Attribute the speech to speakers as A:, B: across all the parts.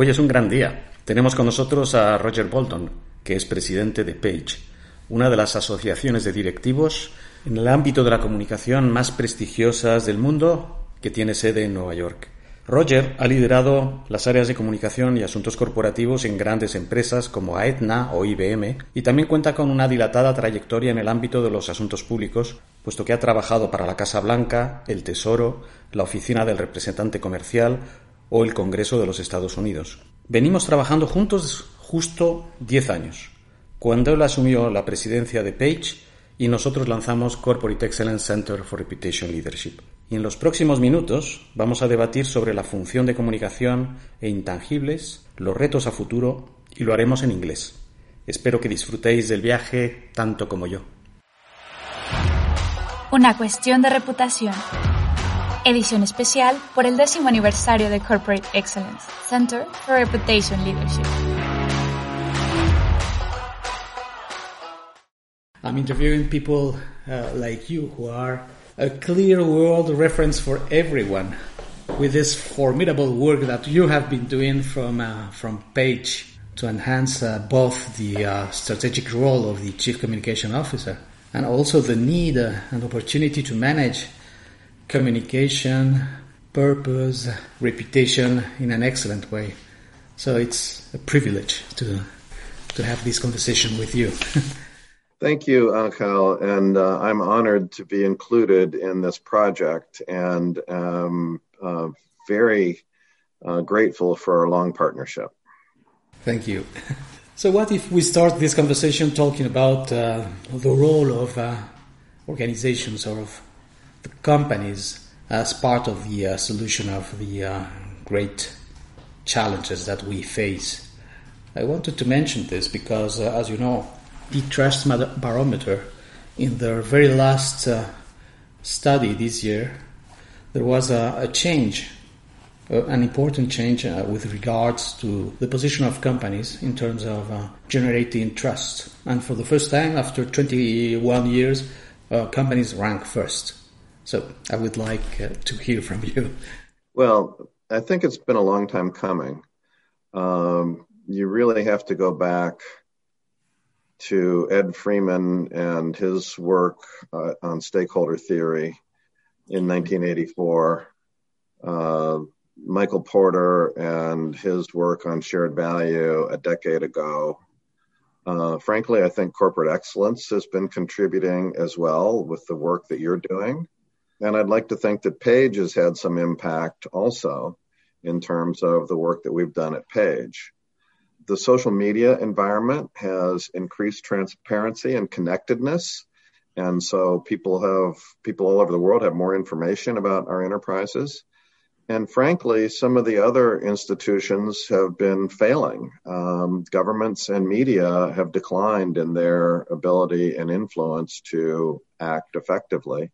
A: Hoy es un gran día. Tenemos con nosotros a Roger Bolton, que es presidente de Page, una de las asociaciones de directivos en el ámbito de la comunicación más prestigiosas del mundo, que tiene sede en Nueva York. Roger ha liderado las áreas de comunicación y asuntos corporativos en grandes empresas como Aetna o IBM y también cuenta con una dilatada trayectoria en el ámbito de los asuntos públicos, puesto que ha trabajado para la Casa Blanca, el Tesoro, la Oficina del Representante Comercial o el Congreso de los Estados Unidos. Venimos trabajando juntos justo 10 años, cuando él asumió la presidencia de Page y nosotros lanzamos Corporate Excellence Center for Reputation Leadership. Y en los próximos minutos vamos a debatir sobre la función de comunicación e intangibles, los retos a futuro y lo haremos en inglés. Espero que disfrutéis del viaje tanto como yo.
B: Una cuestión de reputación edición especial por el décimo aniversario de Corporate Excellence, Center for Reputation Leadership.
C: I'm interviewing people uh, like you who are a clear world reference for everyone with this formidable work that you have been doing from, uh, from Page to enhance uh, both the uh, strategic role of the Chief Communication Officer and also the need uh, and opportunity to manage communication, purpose, reputation in an excellent way. So it's a privilege to to have this conversation with you.
D: Thank you, Angel, and uh, I'm honored to be included in this project and um, uh, very uh, grateful for our long partnership.
C: Thank you. So, what if we start this conversation talking about uh, the role of uh, organizations or of the companies as part of the uh, solution of the uh, great challenges that we face. I wanted to mention this because, uh, as you know, the Trust Barometer, in their very last uh, study this year, there was a, a change, uh, an important change uh, with regards to the position of companies in terms of generating trust. And for the first time, after 21 years, companies rank first. So I would like uh, to hear from you.
D: Well, I think it's been a long time coming. Um, you really have to go back to Ed Freeman and his work uh, on stakeholder theory in 1984. Uh, Michael Porter and his work on shared value a decade ago. Uh, frankly, I think corporate excellence has been contributing as well with the work that you're doing. And I'd like to think that Page has had some impact also in terms of the work that we've done at Page. The social media environment has increased transparency and connectedness. And so people have, people all over the world have more information about our enterprises. And frankly, some of the other institutions have been failing. Um, governments and media have declined in their ability and influence to act effectively.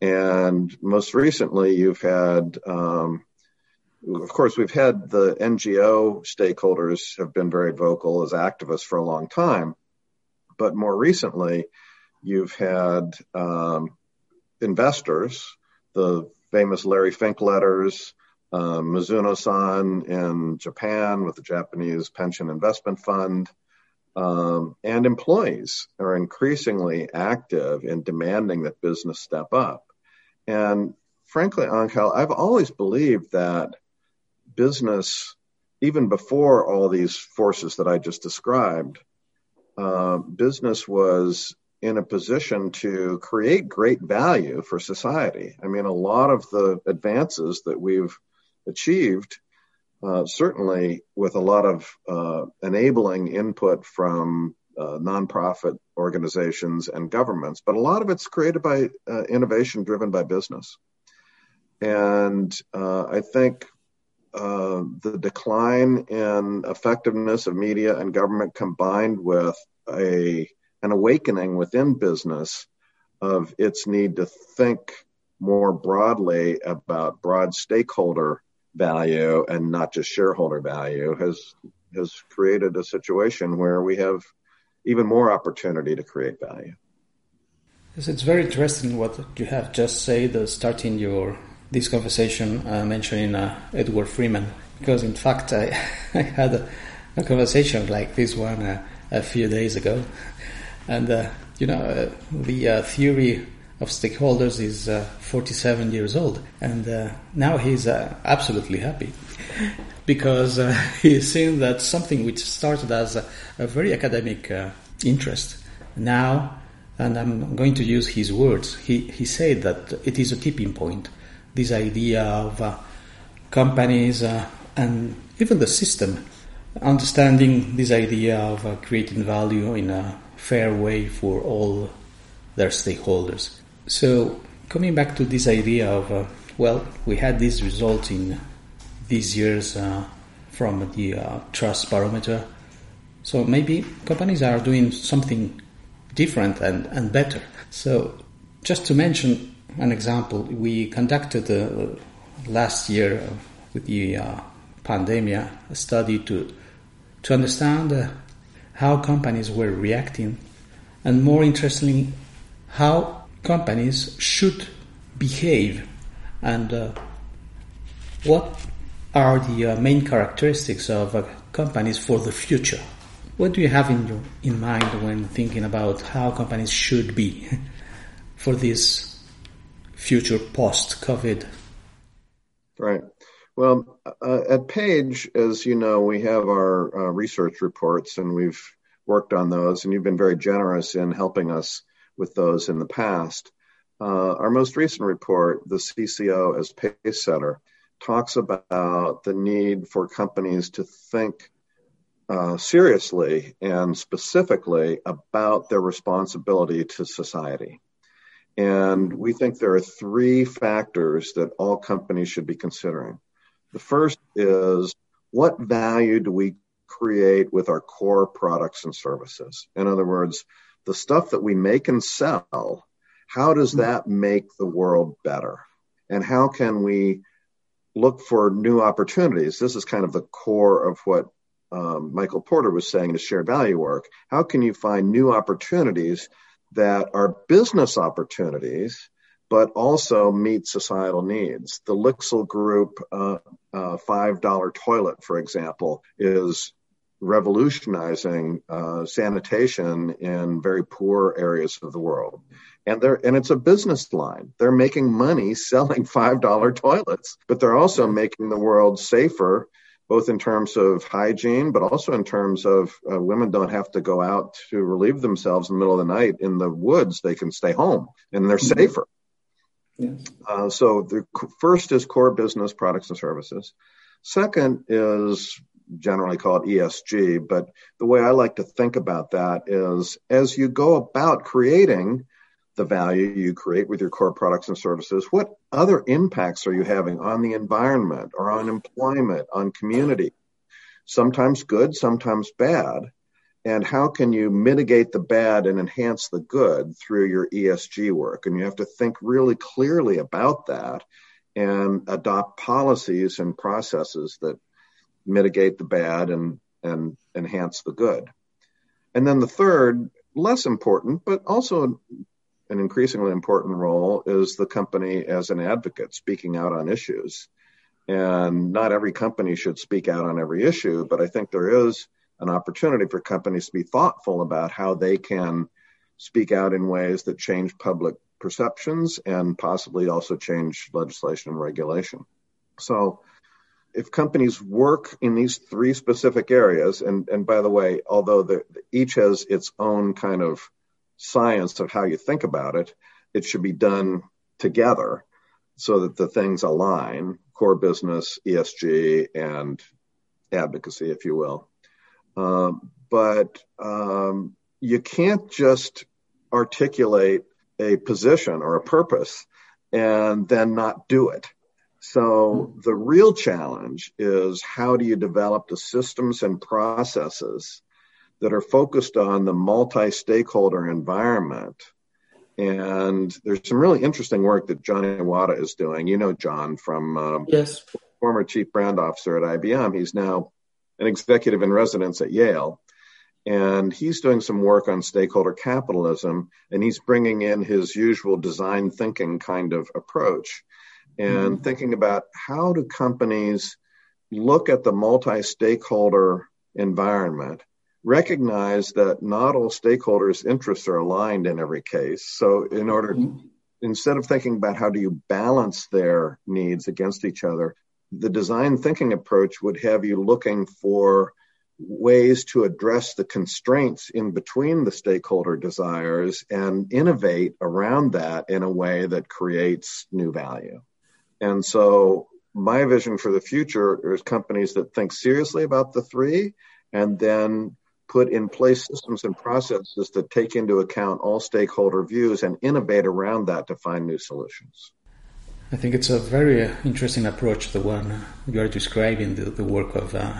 D: And most recently, you've had, um, of course, we've had the NGO stakeholders have been very vocal as activists for a long time. But more recently, you've had um, investors, the famous Larry Fink letters, um, Mizuno-san in Japan with the Japanese Pension Investment Fund, um, and employees are increasingly active in demanding that business step up. And frankly, Angel, I've always believed that business, even before all these forces that I just described, uh, business was in a position to create great value for society. I mean, a lot of the advances that we've achieved, uh, certainly with a lot of uh, enabling input from uh, nonprofit organizations and governments, but a lot of it's created by uh, innovation driven by business. And uh, I think uh, the decline in effectiveness of media and government combined with a an awakening within business of its need to think more broadly about broad stakeholder value and not just shareholder value has has created a situation where we have even more opportunity to create value.
C: Yes, it's very interesting what you have just said, uh, starting your this conversation uh, mentioning uh, Edward Freeman, because in fact I, I had a, a, conversation like this one uh, a few days ago, and uh, you know uh, the theory of stakeholders is 47 years old, and now he's absolutely happy because uh, he's seen that something which started as a, a very academic uh, interest now, and I'm going to use his words, he, he said that it is a tipping point. This idea of uh, companies uh, and even the system understanding this idea of uh, creating value in a fair way for all their stakeholders. So, coming back to this idea of, uh, well, we had this result in these years uh, from the uh, trust barometer. So maybe companies are doing something different and, and better. So just to mention an example, we conducted uh, last year with the uh, pandemic a study to to understand uh, how companies were reacting, and more interestingly, how companies should behave and uh, what are the uh, main characteristics of uh, companies for the future? What do you have in your, in mind when thinking about how companies should be for this future post COVID?
D: Right. Well, uh, at Page, as you know, we have our uh, research reports and we've worked on those, and you've been very generous in helping us with those in the past. Uh, our most recent report, the CCO as Pace Setter, talks about the need for companies to think uh, seriously and specifically about their responsibility to society. And we think there are three factors that all companies should be considering. The first is what value do we create with our core products and services? In other words, the stuff that we make and sell, how does that make the world better? And how can we look for new opportunities. This is kind of the core of what um, Michael Porter was saying in his shared value work. How can you find new opportunities that are business opportunities, but also meet societal needs? The Lixil Group uh, uh, $5 toilet, for example, is revolutionizing uh, sanitation in very poor areas of the world and they're and it's a business line. They're making money selling five dollar toilets, but they're also making the world safer, both in terms of hygiene, but also in terms of uh, women don't have to go out to relieve themselves in the middle of the night in the woods. They can stay home and they're mm-hmm. safer. Yes. Uh, so the first is core business products and services. Second is generally called ESG, but the way I like to think about that is as you go about creating the value you create with your core products and services, what other impacts are you having on the environment or on employment, on community? Sometimes good, sometimes bad. And how can you mitigate the bad and enhance the good through your ESG work? And you have to think really clearly about that and adopt policies and processes that mitigate the bad and, and enhance the good. And then the third, less important, but also an increasingly important role is the company as an advocate speaking out on issues. And not every company should speak out on every issue, but I think there is an opportunity for companies to be thoughtful about how they can speak out in ways that change public perceptions and possibly also change legislation and regulation. So if companies work in these three specific areas, and, and by the way, although the, each has its own kind of science of how you think about it, it should be done together so that the things align core business, ESG, and advocacy, if you will. Um, but um, you can't just articulate a position or a purpose and then not do it. So the real challenge is how do you develop the systems and processes that are focused on the multi-stakeholder environment. And there's some really interesting work that John Iwata is doing. You know John from uh,
C: yes,
D: former chief brand officer at IBM. He's now an executive in residence at Yale. And he's doing some work on stakeholder capitalism, and he's bringing in his usual design thinking kind of approach and mm-hmm. thinking about how do companies look at the multi stakeholder environment, recognize that not all stakeholders' interests are aligned in every case. So, in order, mm-hmm. instead of thinking about how do you balance their needs against each other, the design thinking approach would have you looking for ways to address the constraints in between the stakeholder desires and innovate around that in a way that creates new value. And so my vision for the future is companies that think seriously about the three and then put in place systems and processes that take into account all stakeholder views and innovate around that to find new solutions.
C: I think it's a very interesting approach, the one you are describing, the, the work of uh.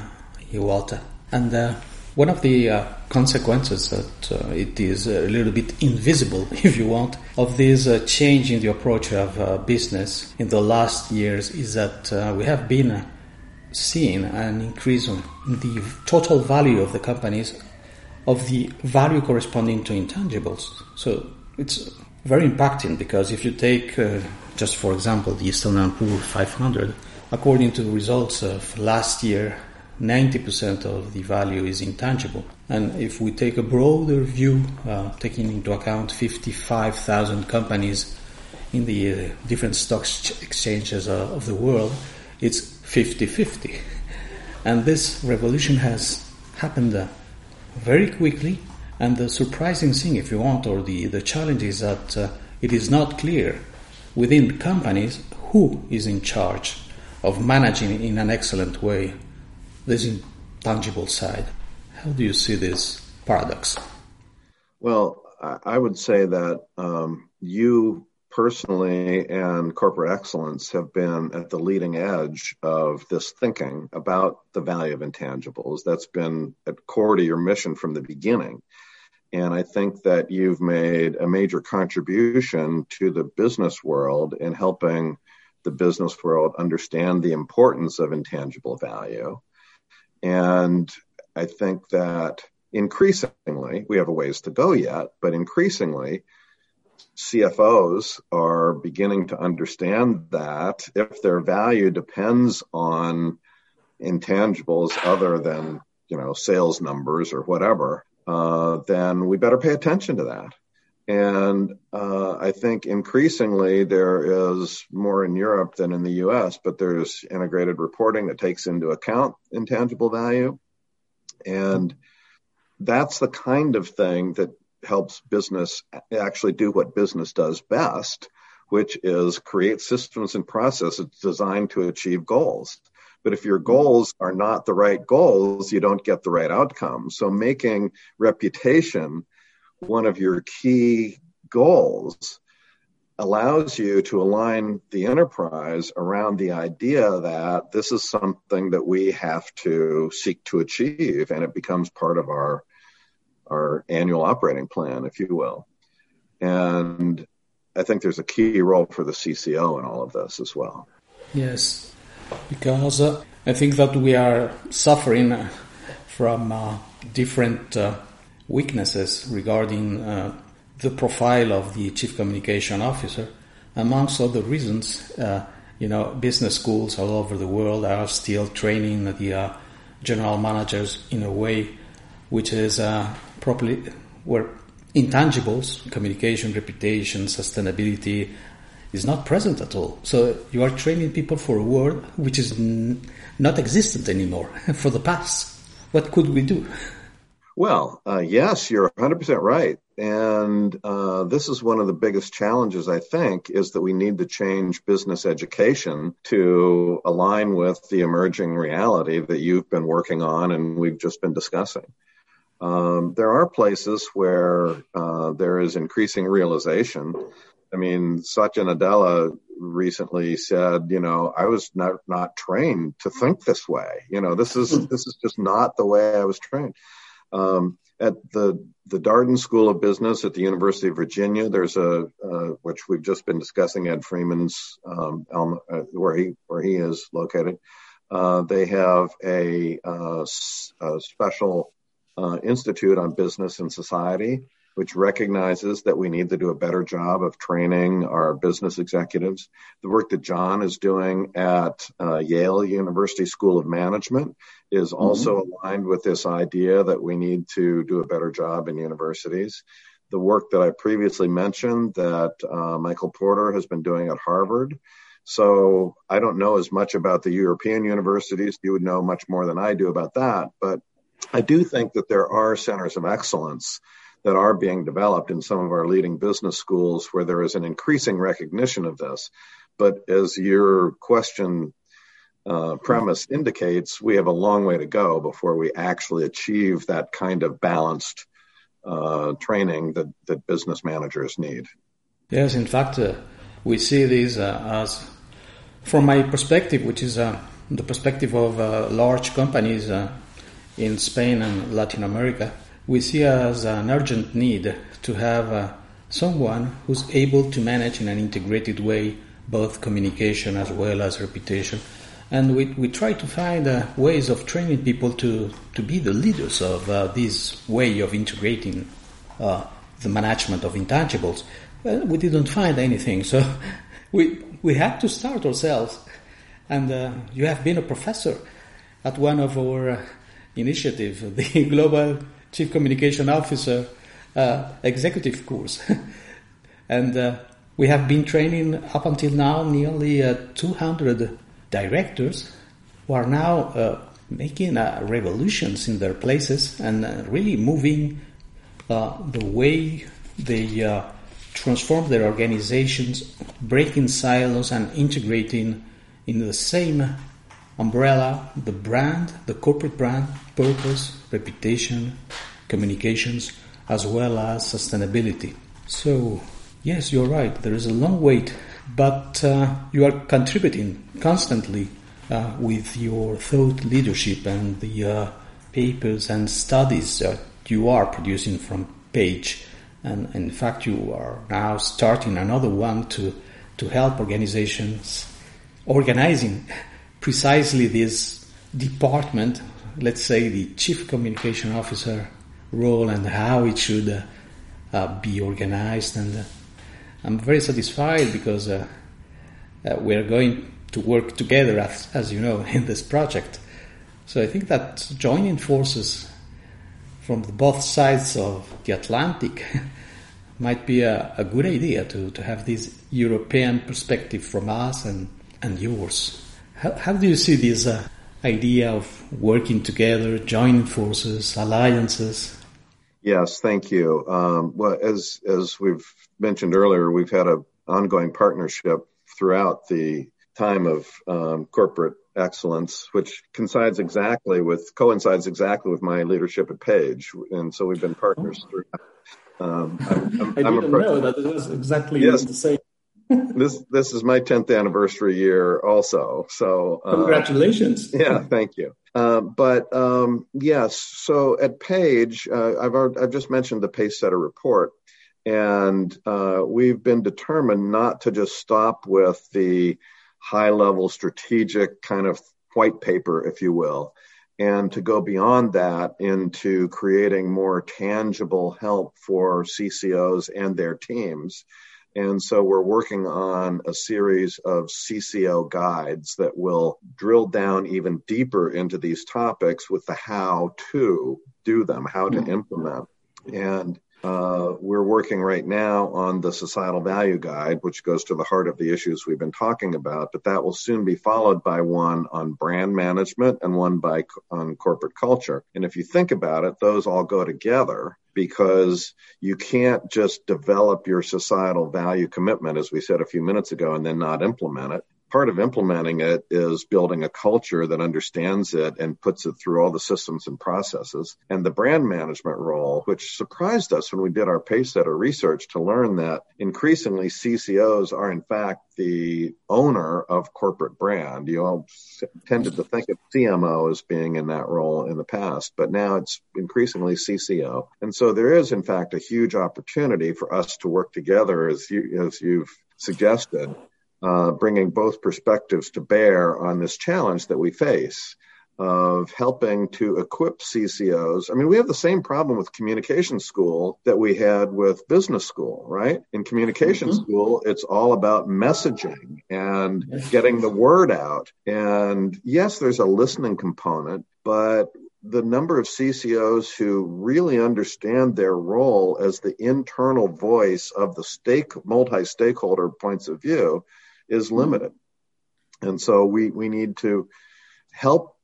C: And uh, one of the uh, consequences that uh, it is a little bit invisible, if you want, of this uh, change in the approach of uh, business in the last years is that uh, we have been uh, seeing an increase in the total value of the companies of the value corresponding to intangibles. So it's very impacting because if you take, just for example, the Standard & Poor 500, according to the results of last year, 90% of the value is intangible. And if we take a broader view, uh, taking into account 55,000 companies in the uh, different stock exchanges uh, of the world, it's 50 50. And this revolution has happened uh, very quickly. And the surprising thing, if you want, or the, the challenge is that uh, it is not clear within companies who is in charge of managing in an excellent way this intangible side. How do you see this paradox?
D: Well, I would say that um, you personally and corporate excellence have been at the leading edge of this thinking about the value of intangibles. That's been at core to your mission from the beginning. And I think that you've made a major contribution to the business world in helping the business world understand the importance of intangible value and I think that increasingly, we have a ways to go yet, but increasingly, CFOs are beginning to understand that if their value depends on intangibles other than you know sales numbers or whatever, uh, then we better pay attention to that. And uh, I think increasingly there is more in Europe than in the US, but there's integrated reporting that takes into account intangible value. And that's the kind of thing that helps business actually do what business does best, which is create systems and processes designed to achieve goals. But if your goals are not the right goals, you don't get the right outcome. So making reputation one of your key goals allows you to align the enterprise around the idea that this is something that we have to seek to achieve and it becomes part of our our annual operating plan if you will. And i think there's a key role for the cco in all of this as well.
C: Yes because uh, i think that we are suffering from uh, different uh, weaknesses regarding uh, the profile of the chief communication officer. Amongst other reasons, uh, you know, business schools all over the world are still training the uh, general managers in a way which is uh, properly where intangibles, communication, reputation, sustainability, is not present at all. So you are training people for a world which is n- not existent anymore for the past. What could we do?
D: Well, uh, yes, you're 100% right. And uh, this is one of the biggest challenges, I think, is that we need to change business education to align with the emerging reality that you've been working on and we've just been discussing. Um, there are places where uh, there is increasing realization I mean, Satya Nadella recently said, you know, I was not, not trained to think this way. You know, this is, this is just not the way I was trained. Um, at the the Darden School of Business at the University of Virginia, there's a uh, which we've just been discussing Ed Freeman's um, uh, where he where he is located. Uh, they have a, uh, a special uh, institute on business and society which recognizes that we need to do a better job of training our business executives. The work that John is doing at uh, Yale University School of Management is mm-hmm. also mm-hmm. aligned with this idea that we need to do a better job in universities. The work that I previously mentioned that uh, Michael Porter has been doing at Harvard. So I don't know as much about the European universities. You would know much more than I do about that. But I do think that there are centers of excellence that are being developed in some of our leading business schools where there is an increasing recognition of this. But as your question uh, premise indicates, we have a long way to go before we actually achieve that kind of balanced uh, training that, that business managers need.
C: Yes, in fact, uh, we see this uh, as, from my perspective, which is uh, the perspective of uh, large companies in Spain and Latin America we see as an urgent need to have uh, someone who's able to manage in an integrated way both communication as well as reputation. And we, we try to find uh, ways of training people to, to be the leaders of uh, this way of integrating uh, the management of intangibles. Well, we didn't find anything, so we, we had to start ourselves. And uh, you have been a professor at one of our uh, initiatives, the Global Chief Communication Officer uh, executive course. and uh, we have been training up until now nearly uh, 200 directors who are now uh, making uh, revolutions in their places and uh, really moving the way they transform their organizations, breaking silos and integrating in the same umbrella the brand, the corporate brand, purpose, reputation, communications, as well as sustainability. So, yes, you're right, there is a long wait, but uh, you are contributing constantly uh, with your thought leadership and the uh, papers and studies that you are producing from Page. And in fact, you are now starting another one to, to help organizations organizing precisely this department let's say, the chief communication officer role and how it should uh, be organized. And uh, I'm very satisfied because uh, uh, we're going to work together, as, as you know, in this project. So I think that joining forces from both sides of the Atlantic might be a, a, good idea to, to have this European perspective from us and, and yours. How, how do you see this uh, idea of working together, joining forces, alliances?
D: Yes, thank you. Um, well, as as we've mentioned earlier, we've had an ongoing partnership throughout the time of um, corporate excellence, which coincides exactly with coincides exactly with my leadership at Page, and so we've been partners throughout.
C: Um, I didn't know that it was exactly yes. the same
D: this this is my 10th anniversary year also so
C: uh, congratulations.
D: Yeah thank you. Uh, but um, yes so at page uh, I've, already, I've just mentioned the pace setter report and uh, we've been determined not to just stop with the high level strategic kind of white paper if you will and to go beyond that into creating more tangible help for CCOs and their teams and so we're working on a series of CCO guides that will drill down even deeper into these topics with the how to do them, how to mm-hmm. implement. And uh, we're working right now on the societal value guide, which goes to the heart of the issues we've been talking about. But that will soon be followed by one on brand management and one by on corporate culture. And if you think about it, those all go together because you can't just develop your societal value commitment, as we said a few minutes ago, and then not implement it. Part of implementing it is building a culture that understands it and puts it through all the systems and processes. And the brand management role, which surprised us when we did our Pacesetter research to learn that increasingly CCOs are in fact the owner of corporate brand. You all tended to think of CMO as being in that role in the past, but now it's increasingly CCO. And so there is in fact a huge opportunity for us to work together as you, as you've suggested uh, bringing both perspectives to bear on this challenge that we face of helping to equip CCOs. I mean, we have the same problem with communication school that we had with business school, right? In communication mm-hmm. school, it's all about messaging and getting the word out. And yes, there's a listening component, but the number of CCOs who really understand their role as the internal voice of the stake multi-stakeholder points of view is limited. And so we, we need to help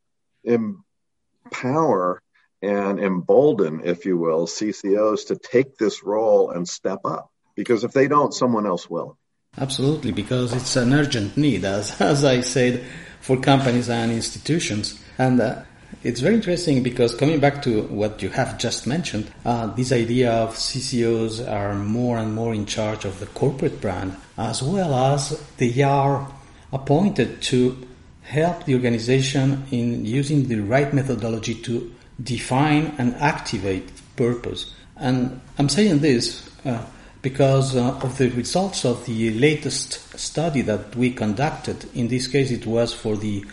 D: empower and embolden, if you will, CCOs to take this role and step up. Because if they don't, someone else will.
C: Absolutely, because it's an urgent need, as, as I said, for companies and institutions. And uh, it's very interesting because coming back to what you have just mentioned, uh, this idea of CCOs are more and more in charge of the corporate brand, as well as they are appointed to help the organization in using the right methodology to define and activate purpose. And I'm saying this uh, because uh, of the results of the latest study that we conducted. In this case, it was for the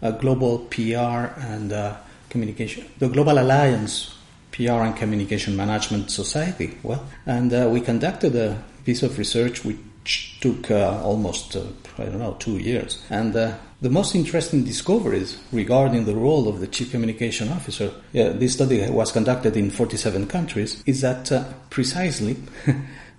C: global PR and uh, communication, the Global Alliance PR and Communication Management Society. Well, and uh, we conducted a piece of research which took uh, almost, uh, I don't know, two years. And uh, the most interesting discoveries regarding the role of the Chief Communication Officer, this study was conducted in 47 countries, is that uh, precisely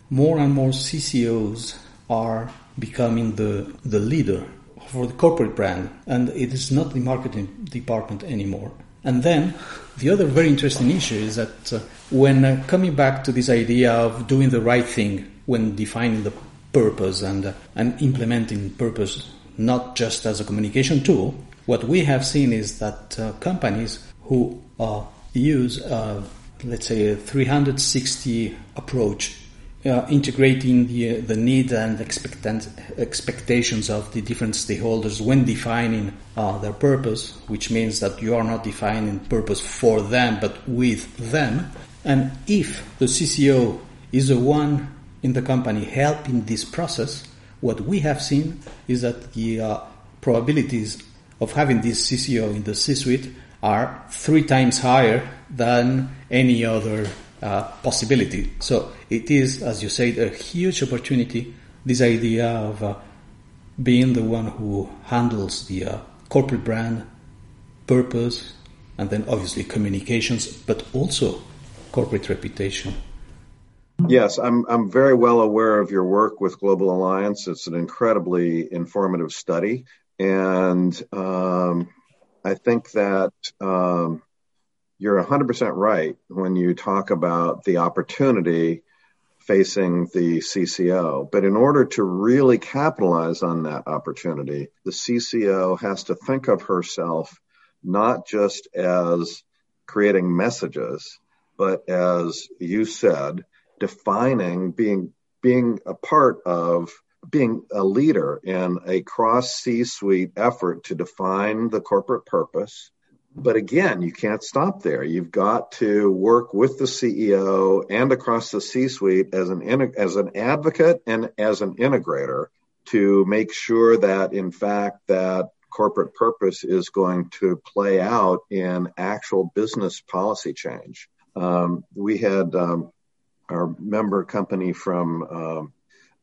C: more and more CCOs are becoming the, the leader for the corporate brand, and it is not the marketing department anymore. And then the other very interesting issue is that uh, when uh, coming back to this idea of doing the right thing when defining the purpose and uh, and implementing purpose not just as a communication tool, what we have seen is that uh, companies who uh, use uh, let's say a 360 approach uh, integrating the uh, the need and expectations of the different stakeholders when defining uh, their purpose, which means that you are not defining purpose for them but with them. And if the CCO is the one in the company helping this process, what we have seen is that the uh, probabilities of having this CCO in the C-suite are three times higher than any other uh, possibility. So it is, as you said, a huge opportunity. This idea of uh, being the one who handles the uh, corporate brand, purpose, and then obviously communications, but also corporate reputation.
D: Yes, I'm I'm very well aware of your work with Global Alliance. It's an incredibly informative study, and um, I think that um, you're 100% right when you talk about the opportunity facing the CCO. But in order to really capitalize on that opportunity, the CCO has to think of herself not just as creating messages, but as you said, defining being being a part of being a leader in a cross C suite effort to define the corporate purpose, but again, you can't stop there. You've got to work with the CEO and across the C-suite as an as an advocate and as an integrator to make sure that, in fact, that corporate purpose is going to play out in actual business policy change. Um, we had um, our member company from um,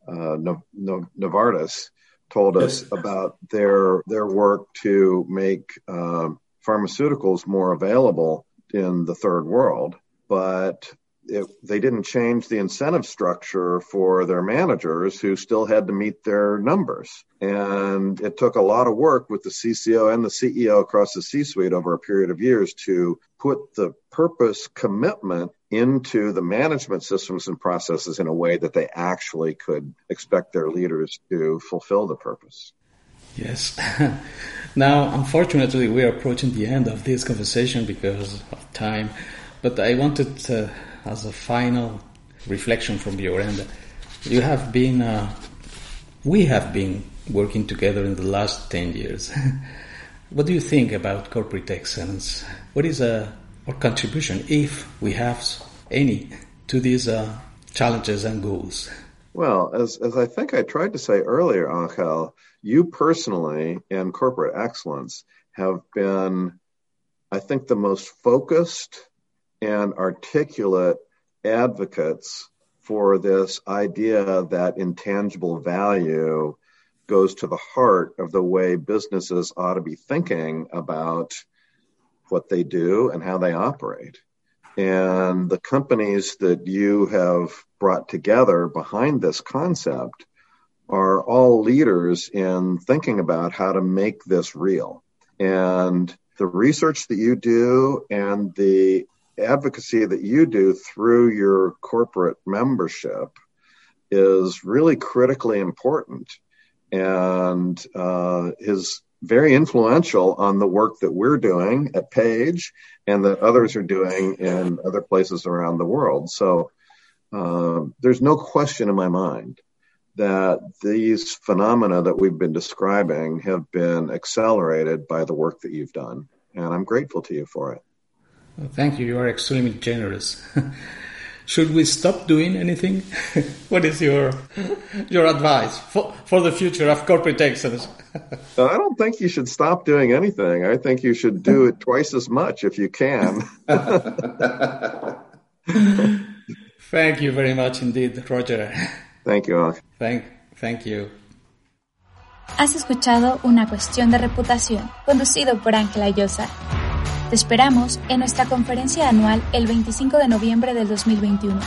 D: uh, no- no- Novartis told us about their their work to make um, pharmaceuticals more available in the third world, but it, they didn't change the incentive structure for their managers who still had to meet their numbers. And it took a lot of work with the CCO and the CEO across the C suite over a period of years to put the purpose commitment into the management systems and processes in a way that they actually could expect their leaders to fulfill the purpose.
C: Yes. now, unfortunately, we are approaching the end of this conversation because of time. But I wanted, uh, as a final reflection from your end, you have been, uh, we have been working together in the last 10 years. what do you think about corporate excellence? What is uh, our contribution, if we have any, to these uh, challenges and goals?
D: Well, as, as I think I tried to say earlier, Angel, you personally and corporate excellence have been, I think, the most focused and articulate advocates for this idea that intangible value goes to the heart of the way businesses ought to be thinking about what they do and how they operate. And the companies that you have brought together behind this concept are all leaders in thinking about how to make this real. And the research that you do and the advocacy that you do through your corporate membership is really critically important and uh, is very influential on the work that we're doing at Page and that others are doing in other places around the world. So uh, there's no question in my mind that these phenomena that we've been describing have been accelerated by the work that you've done. And I'm grateful to you for it.
C: Well, thank you. You are extremely generous. Should we stop doing anything? what is your your advice for, for the future of corporate excellence?
D: I don't think you should stop doing anything. I think you should do it twice as much if you can.
C: thank you very much indeed, Roger.
D: Thank you.
C: Thank, thank you.
B: Has escuchado Una cuestión de reputación, conducido por Ángela Llosa. Te esperamos en nuestra conferencia anual el 25 de noviembre del 2021.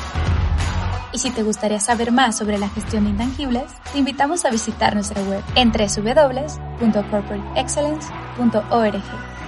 B: Y si te gustaría saber más sobre la gestión de intangibles, te invitamos a visitar nuestra web en www.corporateexcellence.org.